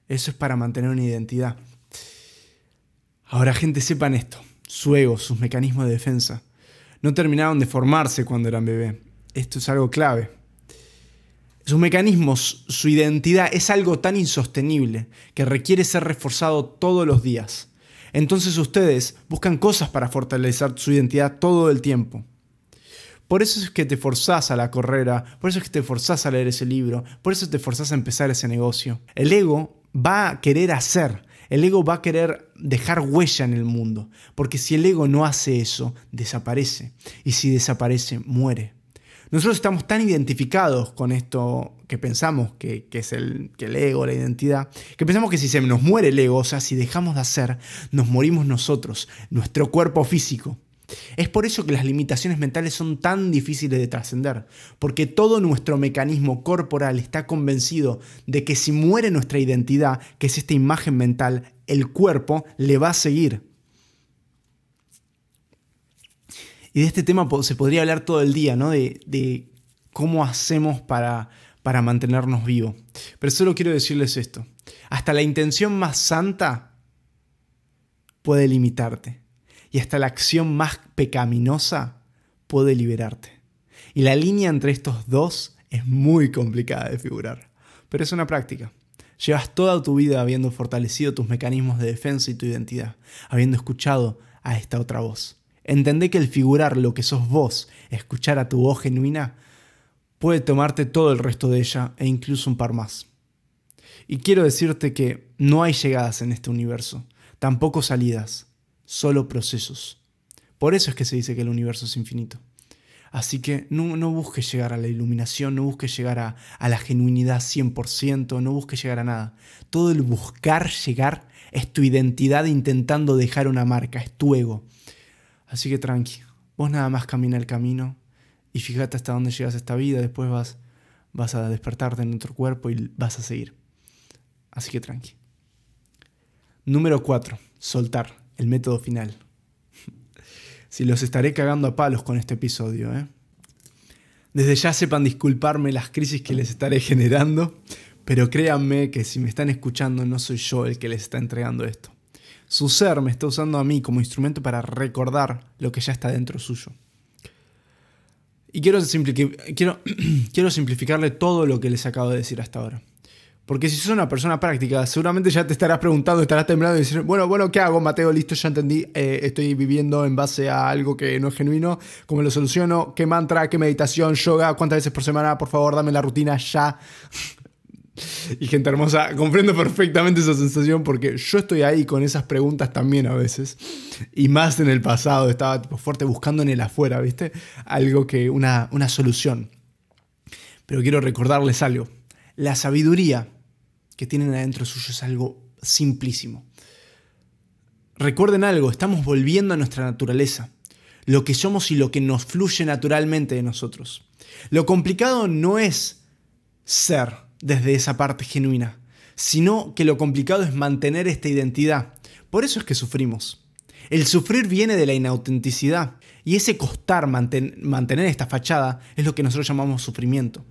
Eso es para mantener una identidad. Ahora, gente, sepan esto. Su ego, sus mecanismos de defensa, no terminaron de formarse cuando eran bebé. Esto es algo clave. Sus mecanismos, su identidad es algo tan insostenible que requiere ser reforzado todos los días. Entonces ustedes buscan cosas para fortalecer su identidad todo el tiempo. Por eso es que te forzás a la carrera, por eso es que te forzás a leer ese libro, por eso te forzás a empezar ese negocio. El ego va a querer hacer, el ego va a querer dejar huella en el mundo, porque si el ego no hace eso, desaparece, y si desaparece, muere. Nosotros estamos tan identificados con esto que pensamos que, es el, que el ego, la identidad, que pensamos que si se nos muere el ego, o sea, si dejamos de hacer, nos morimos nosotros, nuestro cuerpo físico. Es por eso que las limitaciones mentales son tan difíciles de trascender, porque todo nuestro mecanismo corporal está convencido de que si muere nuestra identidad, que es esta imagen mental, el cuerpo le va a seguir. Y de este tema se podría hablar todo el día, ¿no? De, cómo hacemos para, para mantenernos vivos. Pero solo quiero decirles esto. Hasta la intención más santa puede limitarte y hasta la acción más pecaminosa puede liberarte. Y la línea entre estos dos es muy complicada de figurar, pero es una práctica. Llevas toda tu vida habiendo fortalecido tus mecanismos de defensa y tu identidad, habiendo escuchado a esta otra voz. Entendé que el figurar lo que sos vos, escuchar a tu voz genuina, puede tomarte todo el resto de ella e incluso un par más. Y quiero decirte que no hay llegadas en este universo, tampoco salidas solo procesos. Por eso es que se dice que el universo es infinito. Así que no, busques llegar a la iluminación, no busques llegar a, a la genuinidad 100%, no busques llegar a nada. Todo el buscar llegar es tu identidad intentando dejar una marca, es tu ego. Así que tranqui, vos nada más camina el camino y fíjate hasta dónde llegas esta vida, después vas, vas a despertarte en otro cuerpo y vas a seguir. Así que tranqui. Número 4. Soltar el método final. (laughs) si los estaré cagando a palos con este episodio, ¿eh? Desde ya sepan disculparme las crisis que les estaré generando, pero créanme que si me están escuchando no soy yo el que les está entregando esto. Su ser me está usando a mí como instrumento para recordar lo que ya está dentro suyo. Y (clears throat) quiero, simplificarle todo lo que les acabo de decir hasta ahora. Porque si sos una persona práctica, seguramente ya te estarás preguntando, estarás temblando y decir, bueno, bueno, ¿qué hago, Mateo? Listo, ya entendí. Eh, estoy viviendo en base a algo que no es genuino. ¿Cómo lo soluciono? ¿Qué mantra? ¿Qué meditación? ¿Yoga? ¿Cuántas veces por semana? Por favor, dame la rutina ya. (laughs) (laughs) y gente hermosa, comprendo perfectamente esa sensación porque yo estoy ahí con esas preguntas también a veces. Y más en el pasado, estaba tipo, fuerte buscando en el afuera, ¿viste? Algo que, una, una solución. Pero quiero recordarles algo. La sabiduría que tienen adentro suyo es algo simplísimo. Recuerden algo, estamos volviendo a nuestra naturaleza, lo que somos y lo que nos fluye naturalmente de nosotros. Lo complicado no es ser desde esa parte genuina, sino que lo complicado es mantener esta identidad. Por eso es que sufrimos. El sufrir viene de la inautenticidad y ese costar mantener esta fachada es lo que nosotros llamamos sufrimiento.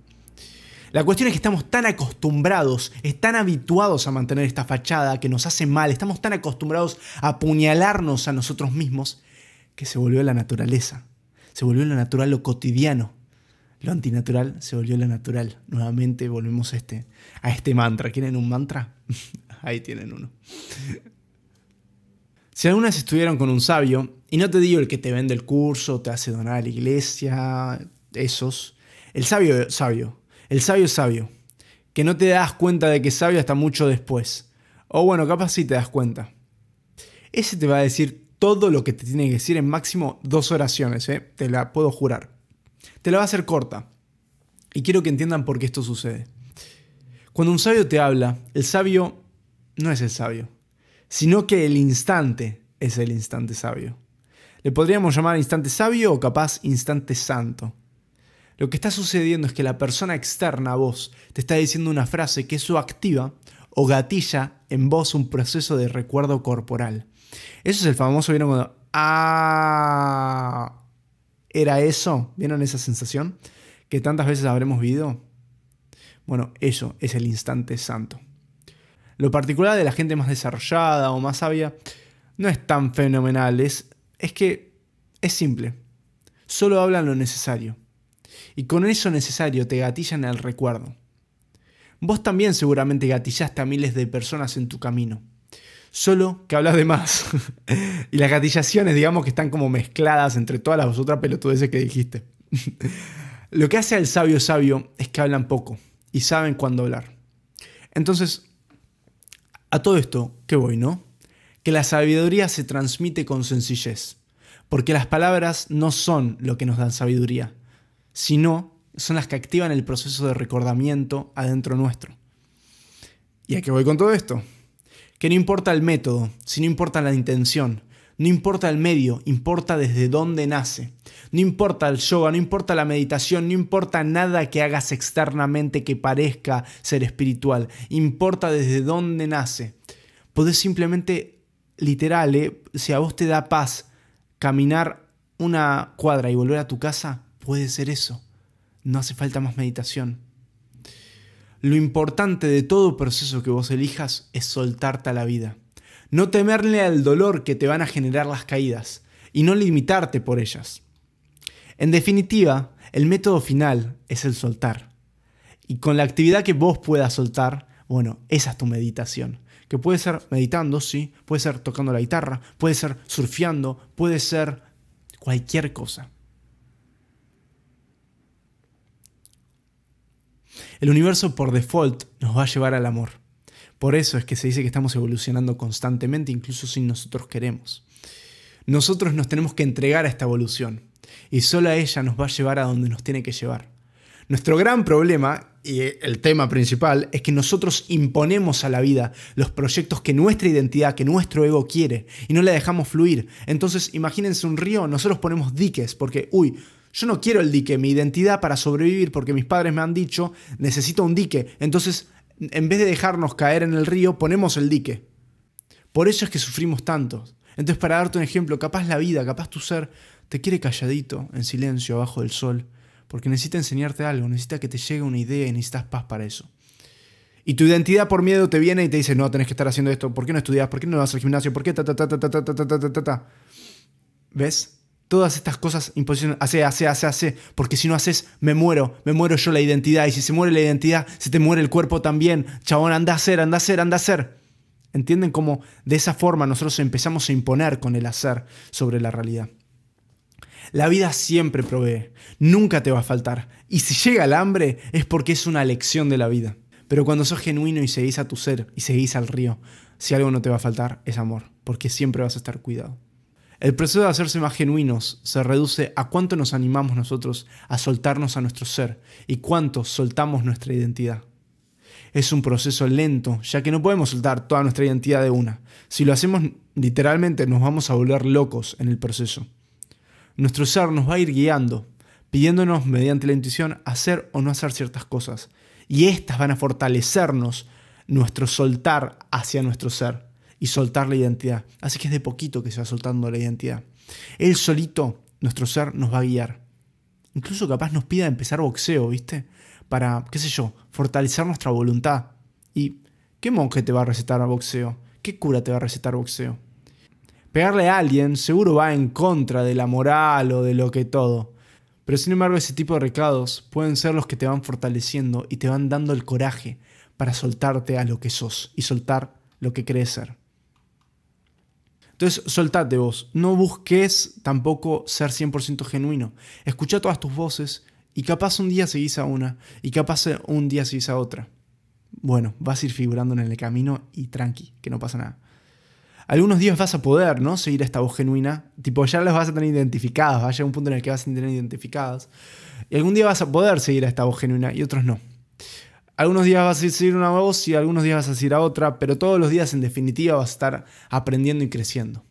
La cuestión es que estamos tan acostumbrados, tan habituados a mantener esta fachada que nos hace mal, estamos tan acostumbrados a apuñalarnos a nosotros mismos, que se volvió la naturaleza. Se volvió lo natural, lo cotidiano. Lo antinatural se volvió lo natural. Nuevamente volvemos a este, a este mantra. ¿Quieren un mantra? (laughs) Ahí tienen uno. Si algunas estuvieron con un sabio, y no te digo el que te vende el curso, te hace donar a la iglesia, esos, el sabio sabio, el sabio sabio, que no te das cuenta de que es sabio hasta mucho después. O bueno, capaz sí te das cuenta. Ese te va a decir todo lo que te tiene que decir en máximo dos oraciones, ¿eh? te la puedo jurar. Te la va a hacer corta. Y quiero que entiendan por qué esto sucede. Cuando un sabio te habla, el sabio no es el sabio, sino que el instante es el instante sabio. Le podríamos llamar instante sabio o capaz instante santo. Lo que está sucediendo es que la persona externa a vos te está diciendo una frase que eso activa o gatilla en vos un proceso de recuerdo corporal. Eso es el famoso, ¿vieron cuando... Ah, ¿era eso? ¿Vieron esa sensación? Que tantas veces habremos vivido. Bueno, eso es el instante santo. Lo particular de la gente más desarrollada o más sabia no es tan fenomenal, es, es que es simple. Solo hablan lo necesario. Y con eso necesario te gatillan el recuerdo. Vos también seguramente gatillaste a miles de personas en tu camino. Solo que hablas de más. (laughs) y las gatillaciones, digamos que están como mezcladas entre todas las otras pelotudeces que dijiste. (laughs) Lo que hace al sabio sabio es que hablan poco y saben cuándo hablar. Entonces, a todo esto, ¿qué voy, no? Que la sabiduría se transmite con sencillez, porque las palabras no son lo que nos dan sabiduría, sino son las que activan el proceso de recordamiento adentro nuestro. ¿Y a qué voy con todo esto? Que no importa el método, sino importa la intención, no importa el medio, importa desde dónde nace. No importa el yoga, no importa la meditación, no importa nada que hagas externamente que parezca ser espiritual. Importa desde dónde nace. Podés simplemente, literal, ¿eh? si a vos te da paz caminar una cuadra y volver a tu casa, puede ser eso. No hace falta más meditación. Lo importante de todo proceso que vos elijas es soltarte a la vida. No temerle al dolor que te van a generar las caídas y no limitarte por ellas. En definitiva, el método final es el soltar. Y con la actividad que vos puedas soltar, bueno, esa es tu meditación. Que puede ser meditando, sí, puede ser tocando la guitarra, puede ser surfeando, puede ser cualquier cosa. El universo por default nos va a llevar al amor. Por eso es que se dice que estamos evolucionando constantemente, incluso si nosotros queremos. Nosotros nos tenemos que entregar a esta evolución y solo a ella nos va a llevar a donde nos tiene que llevar. Nuestro gran problema, y el tema principal, es que nosotros imponemos a la vida los proyectos que nuestra identidad, que nuestro ego quiere, y no la dejamos fluir. Entonces, imagínense un río, nosotros ponemos diques, porque, uy, yo no quiero el dique, mi identidad para sobrevivir, porque mis padres me han dicho, necesito un dique. Entonces, en vez de dejarnos caer en el río, ponemos el dique. Por eso es que sufrimos tanto. Entonces, para darte un ejemplo, capaz la vida, capaz tu ser, te quiere calladito, en silencio, abajo del sol, porque necesita enseñarte algo, necesita que te llegue una idea y necesitas paz para eso. Y tu identidad por miedo te viene y te dice, no, tenés que estar haciendo esto, ¿por qué no estudias? ¿Por qué no vas al gimnasio? ¿Por qué ta ta ta ta ta ta ta ta ta ¿Ves? Todas estas cosas imposiciones, hace, hace, hace, hace, porque si no haces, me muero, me muero yo la identidad, y si se muere la identidad, se te muere el cuerpo también, chabón, anda a hacer, anda a hacer, anda a hacer. ¿Entienden cómo de esa forma nosotros empezamos a imponer con el hacer sobre la realidad? La vida siempre provee, nunca te va a faltar, y si llega el hambre es porque es una lección de la vida. Pero cuando sos genuino y seguís a tu ser y seguís al río, si algo no te va a faltar es amor, porque siempre vas a estar cuidado. El proceso de hacerse más genuinos se reduce a cuánto nos animamos nosotros a soltarnos a nuestro ser y cuánto soltamos nuestra identidad. Es un proceso lento, ya que no podemos soltar toda nuestra identidad de una. Si lo hacemos literalmente nos vamos a volver locos en el proceso. Nuestro ser nos va a ir guiando, pidiéndonos mediante la intuición hacer o no hacer ciertas cosas. Y estas van a fortalecernos nuestro soltar hacia nuestro ser y soltar la identidad. Así que es de poquito que se va soltando la identidad. Él solito, nuestro ser, nos va a guiar. Incluso capaz nos pida empezar boxeo, ¿viste? Para, qué sé yo, fortalecer nuestra voluntad. ¿Y qué monje te va a recetar a boxeo? ¿Qué cura te va a recetar boxeo? Pegarle a alguien seguro va en contra de la moral o de lo que todo. Pero sin embargo ese tipo de recados pueden ser los que te van fortaleciendo y te van dando el coraje para soltarte a lo que sos y soltar lo que crees ser. Entonces, soltate vos. No busques tampoco ser 100% genuino. Escucha todas tus voces y capaz un día seguís a una y capaz un día seguís a otra. Bueno, vas a ir figurando en el camino y tranqui, que no pasa nada. Algunos días vas a poder, ¿no? Seguir a esta voz genuina. Tipo, ya las vas a tener identificadas. Va a llegar un punto en el que vas a tener identificadas. Y algún día vas a poder seguir a esta voz genuina y otros no. Algunos días vas a decir una voz y algunos días vas a decir a otra, pero todos los días en definitiva vas a estar aprendiendo y creciendo.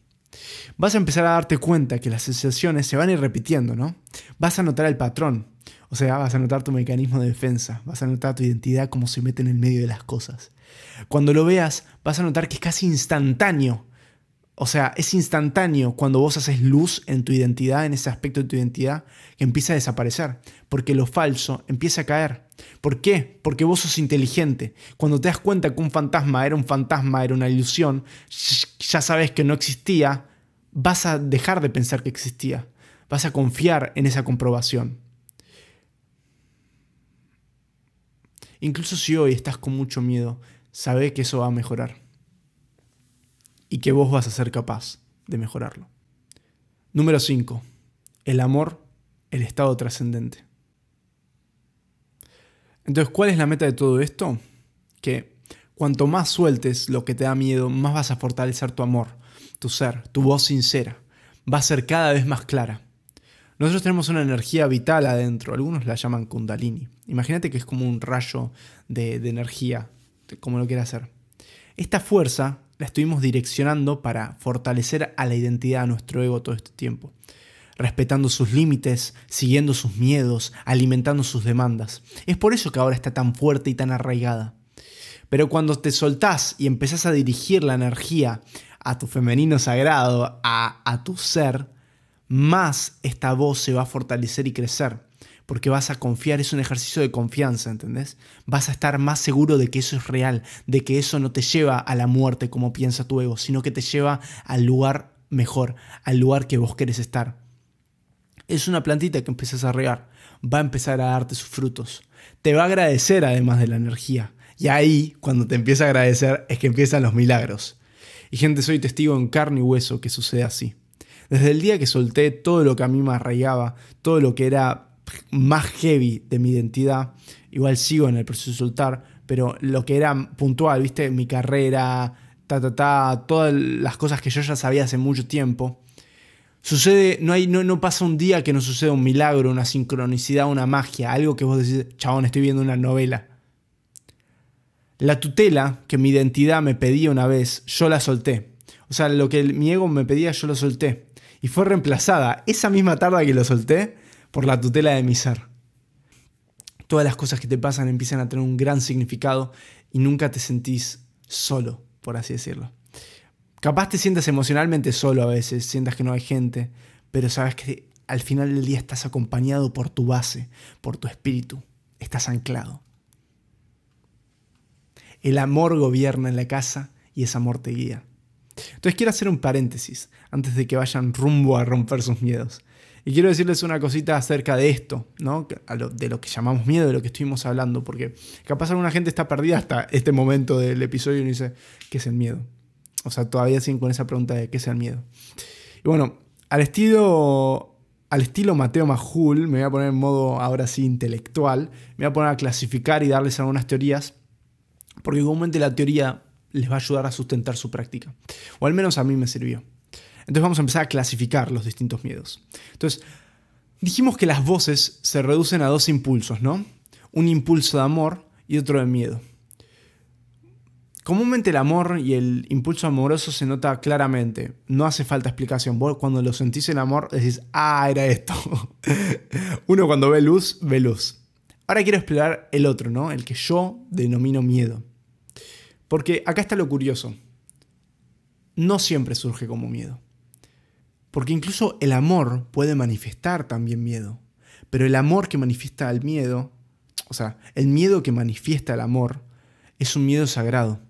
Vas a empezar a darte cuenta que las sensaciones se van a ir repitiendo, ¿no? Vas a notar el patrón, o sea, vas a notar tu mecanismo de defensa, vas a notar tu identidad como se mete en el medio de las cosas. Cuando lo veas, vas a notar que es casi instantáneo o sea, es instantáneo cuando vos haces luz en tu identidad, en ese aspecto de tu identidad, que empieza a desaparecer. Porque lo falso empieza a caer. ¿Por qué? Porque vos sos inteligente. Cuando te das cuenta que un fantasma era un fantasma, era una ilusión, ya sabes que no existía, vas a dejar de pensar que existía. Vas a confiar en esa comprobación. Incluso si hoy estás con mucho miedo, sabe que eso va a mejorar y que vos vas a ser capaz de mejorarlo. Número 5. El amor, el estado trascendente. Entonces, ¿cuál es la meta de todo esto? Que cuanto más sueltes lo que te da miedo, más vas a fortalecer tu amor, tu ser, tu voz sincera. Va a ser cada vez más clara. Nosotros tenemos una energía vital adentro, algunos la llaman kundalini. Imagínate que es como un rayo de, energía, como lo quiera hacer. Esta fuerza la estuvimos direccionando para fortalecer a la identidad de nuestro ego todo este tiempo, respetando sus límites, siguiendo sus miedos, alimentando sus demandas. Es por eso que ahora está tan fuerte y tan arraigada. Pero cuando te soltás y empezás a dirigir la energía a tu femenino sagrado, a, a tu ser, más esta voz se va a fortalecer y crecer porque vas a confiar, es un ejercicio de confianza, ¿entendés? Vas a estar más seguro de que eso es real, de que eso no te lleva a la muerte como piensa tu ego, sino que te lleva al lugar mejor, al lugar que vos querés estar. Es una plantita que empiezas a regar, va a empezar a darte sus frutos. Te va a agradecer además de la energía. Y ahí, cuando te empieza a agradecer, es que empiezan los milagros. Y gente, soy testigo en carne y hueso que sucede así. Desde el día que solté todo lo que a mí me arraigaba, todo lo que era más heavy de mi identidad. Igual sigo en el proceso de soltar, pero lo que era puntual, viste, mi carrera, ta, ta, ta, todas las cosas que yo ya sabía hace mucho tiempo. Sucede, no, hay, no, no pasa un día que no suceda un milagro, una sincronicidad, una magia, algo que vos decís, chabón, estoy viendo una novela. La tutela que mi identidad me pedía una vez, yo la solté. O sea, lo que mi ego me pedía, yo lo solté. Y fue reemplazada esa misma tarde que lo solté por la tutela de mi ser. Todas las cosas que te pasan empiezan a tener un gran significado y nunca te sentís solo, por así decirlo. Capaz te sientas emocionalmente solo a veces, sientas que no hay gente, pero sabes que al final del día estás acompañado por tu base, por tu espíritu, estás anclado. El amor gobierna en la casa y ese amor te guía. Entonces quiero hacer un paréntesis antes de que vayan rumbo a romper sus miedos. Y quiero decirles una cosita acerca de esto, ¿no? de lo que llamamos miedo, de lo que estuvimos hablando, porque capaz alguna gente está perdida hasta este momento del episodio y dice, ¿qué es el miedo? O sea, todavía siguen con esa pregunta de qué es el miedo. Y bueno, al estilo, al estilo Mateo Majul, me voy a poner en modo ahora sí intelectual, me voy a poner a clasificar y darles algunas teorías, porque comúnmente la teoría les va a ayudar a sustentar su práctica. O al menos a mí me sirvió. Entonces vamos a empezar a clasificar los distintos miedos. Entonces, dijimos que las voces se reducen a dos impulsos, ¿no? Un impulso de amor y otro de miedo. Comúnmente el amor y el impulso amoroso se nota claramente. No hace falta explicación. Vos cuando lo sentís en amor decís, ah, era esto. (laughs) Uno cuando ve luz, ve luz. Ahora quiero explorar el otro, ¿no? El que yo denomino miedo. Porque acá está lo curioso. No siempre surge como miedo. Porque incluso el amor puede manifestar también miedo. Pero el amor que manifiesta el miedo, o sea, el miedo que manifiesta el amor, es un miedo sagrado.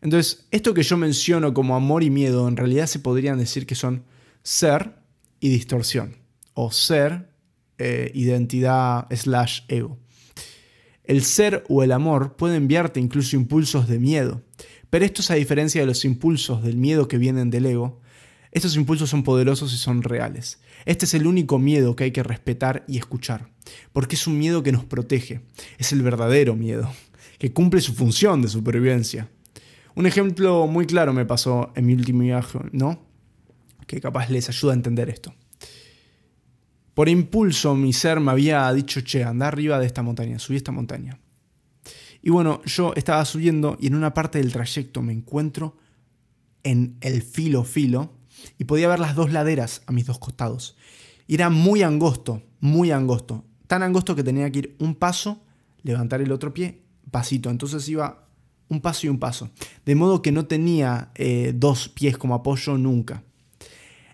Entonces, esto que yo menciono como amor y miedo, en realidad se podrían decir que son ser y distorsión. O ser, eh, identidad slash ego. El ser o el amor puede enviarte incluso impulsos de miedo. Pero esto es a diferencia de los impulsos del miedo que vienen del ego, estos impulsos son poderosos y son reales. Este es el único miedo que hay que respetar y escuchar, porque es un miedo que nos protege, es el verdadero miedo, que cumple su función de supervivencia. Un ejemplo muy claro me pasó en mi último viaje, ¿no? Que capaz les ayuda a entender esto. Por impulso mi ser me había dicho, che, anda arriba de esta montaña, subí esta montaña. Y bueno, yo estaba subiendo y en una parte del trayecto me encuentro en el filo filo y podía ver las dos laderas a mis dos costados. Y era muy angosto, muy angosto. Tan angosto que tenía que ir un paso, levantar el otro pie, pasito. Entonces iba un paso y un paso. De modo que no tenía eh, dos pies como apoyo nunca.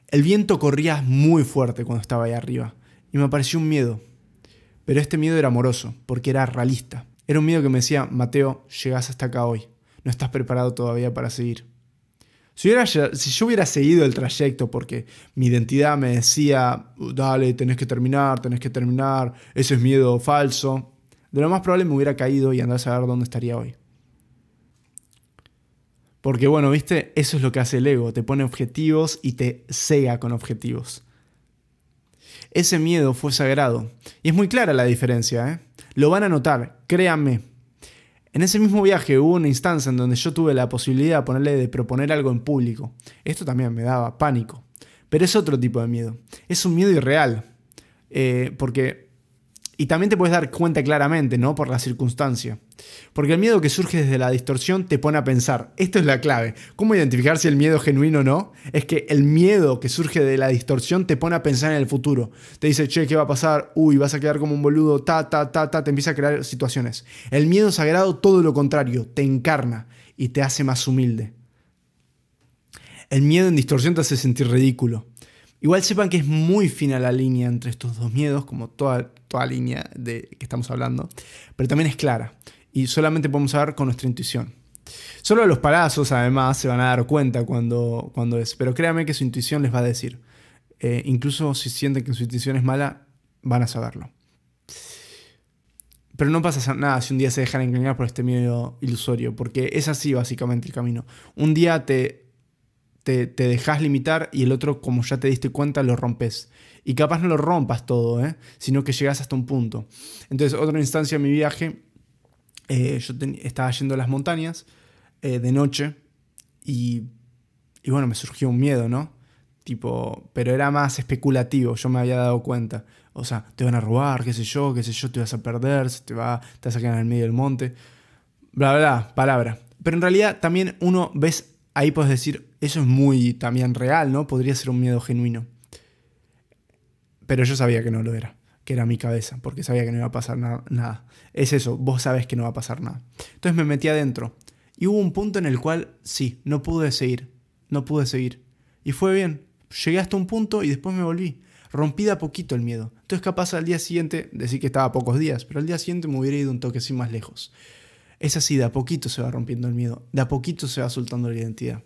El viento corría muy fuerte cuando estaba ahí arriba y me pareció un miedo. Pero este miedo era amoroso, porque era realista. Era un miedo que me decía, Mateo, llegas hasta acá hoy. No estás preparado todavía para seguir. Si, si, yo hubiera seguido el trayecto porque mi identidad me decía, dale, tenés que terminar, tenés que terminar, ese es miedo falso, de lo más probable me hubiera caído y andar a saber dónde estaría hoy. Porque bueno, viste, eso es lo que hace el ego, te pone objetivos y te cega con objetivos. Ese miedo fue sagrado. Y es muy clara la diferencia, ¿eh? Lo van a notar, créanme. En ese mismo viaje hubo una instancia en donde yo tuve la posibilidad de, ponerle, de proponer algo en público. Esto también me daba pánico. Pero es otro tipo de miedo. Es un miedo irreal. Eh, porque y también te puedes dar cuenta claramente, ¿no? Por la circunstancia. Porque el miedo que surge desde la distorsión te pone a pensar. Esto es la clave. ¿Cómo identificar si el miedo es genuino o no? Es que el miedo que surge de la distorsión te pone a pensar en el futuro. Te dice, che, ¿qué va a pasar? Uy, vas a quedar como un boludo, ta, ta, ta, ta. Te empieza a crear situaciones. El miedo sagrado, todo lo contrario, te encarna y te hace más humilde. El miedo en distorsión te hace sentir ridículo. Igual sepan que es muy fina la línea entre estos dos miedos, como toda, toda línea de que estamos hablando, pero también es clara y solamente podemos saber con nuestra intuición. Solo los palazos, además, se van a dar cuenta cuando, cuando es, pero créanme que su intuición les va a decir. Eh, incluso si sienten que su intuición es mala, van a saberlo. Pero no pasa nada si un día se dejan engañar por este miedo ilusorio, porque es así básicamente el camino. Un día te te, dejas limitar y el otro, como ya te diste cuenta, lo rompes. Y capaz no lo rompas todo, ¿eh? sino que llegas hasta un punto. Entonces, otra instancia en mi viaje, eh, yo estaba yendo a las montañas eh, de noche y, bueno, me surgió un miedo, ¿no? Tipo, pero era más especulativo, yo me había dado cuenta. O sea, te van a robar, qué sé yo, qué sé yo, te vas a perder, te, va, te vas a quedar en el medio del monte. Bla, bla, palabra. Pero en realidad también uno ves ahí puedes decir, eso es muy también real, ¿no? Podría ser un miedo genuino. Pero yo sabía que no lo era, que era mi cabeza, porque sabía que no iba a pasar nada. Es eso, vos sabes que no va a pasar nada. Entonces me metí adentro. Y hubo un punto en el cual, sí, no pude seguir, no pude seguir. Y fue bien, llegué hasta un punto y después me volví. Rompí de a poquito el miedo. Entonces capaz al día siguiente, decir que estaba pocos días, pero al día siguiente me hubiera ido un toque así más lejos. Es así, de a poquito se va rompiendo el miedo, de a poquito se va soltando la identidad.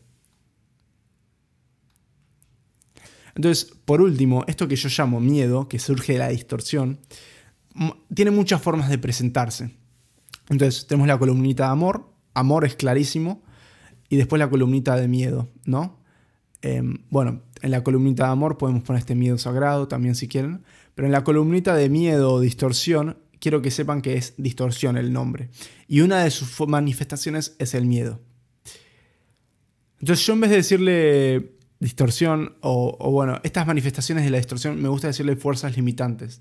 Entonces, por último, esto que yo llamo miedo, que surge de la distorsión, tiene muchas formas de presentarse. Entonces, tenemos la columnita de amor, amor es clarísimo, y después la columnita de miedo, ¿no? Em, bueno, en la columnita de amor podemos poner este miedo sagrado también si quieren, pero en la columnita de miedo o distorsión quiero que sepan que es distorsión el nombre. Y una de sus manifestaciones es el miedo. Entonces yo en vez de decirle distorsión o, bueno, estas manifestaciones de la distorsión, me gusta decirle fuerzas limitantes.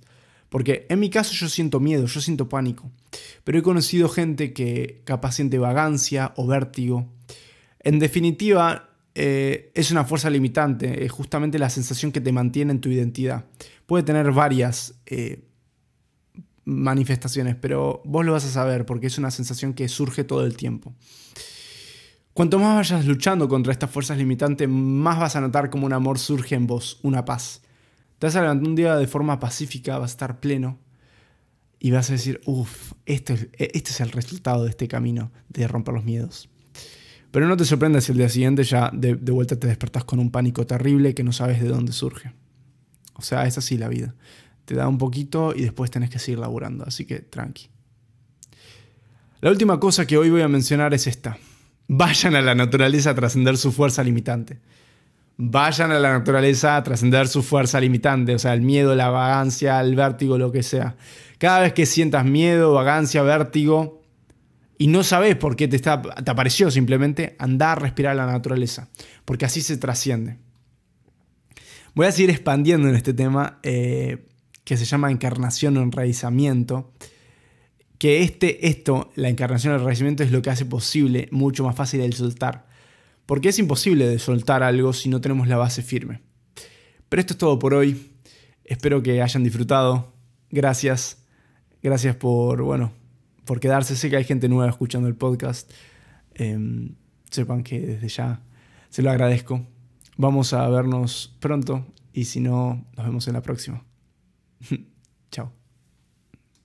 Porque en mi caso yo siento miedo, yo siento pánico. Pero he conocido gente que capaz siente vagancia o vértigo. En definitiva, eh, es una fuerza limitante, es justamente la sensación que te mantiene en tu identidad. Puede tener varias eh, manifestaciones, pero vos lo vas a saber porque es una sensación que surge todo el tiempo. Cuanto más vayas luchando contra estas fuerzas limitantes, más vas a notar como un amor surge en vos, una paz. Te vas a levantar un día de forma pacífica, vas a estar pleno y vas a decir, uff, este, este es el resultado de este camino de romper los miedos. Pero no te sorprendas si el día siguiente ya de, de vuelta te despertás con un pánico terrible que no sabes de dónde surge. O sea, es así la vida te da un poquito y después tenés que seguir laburando, así que tranqui. La última cosa que hoy voy a mencionar es esta. Vayan a la naturaleza a trascender su fuerza limitante. Vayan a la naturaleza a trascender su fuerza limitante, o sea, el miedo, la vagancia, el vértigo, lo que sea. Cada vez que sientas miedo, vagancia, vértigo, y no sabes por qué te, está, te apareció simplemente, anda a respirar la naturaleza, porque así se trasciende. Voy a seguir expandiendo en este tema, eh, que se llama encarnación o enraizamiento, que este, esto, la encarnación del renacimiento, es lo que hace posible mucho más fácil el soltar. Porque es imposible de soltar algo si no tenemos la base firme. Pero esto es todo por hoy. Espero que hayan disfrutado. Gracias. Gracias por, bueno, por quedarse. Sé que hay gente nueva escuchando el podcast. Em, sepan que desde ya se lo agradezco. Vamos a vernos pronto y si no, nos vemos en la próxima. (laughs) Chao.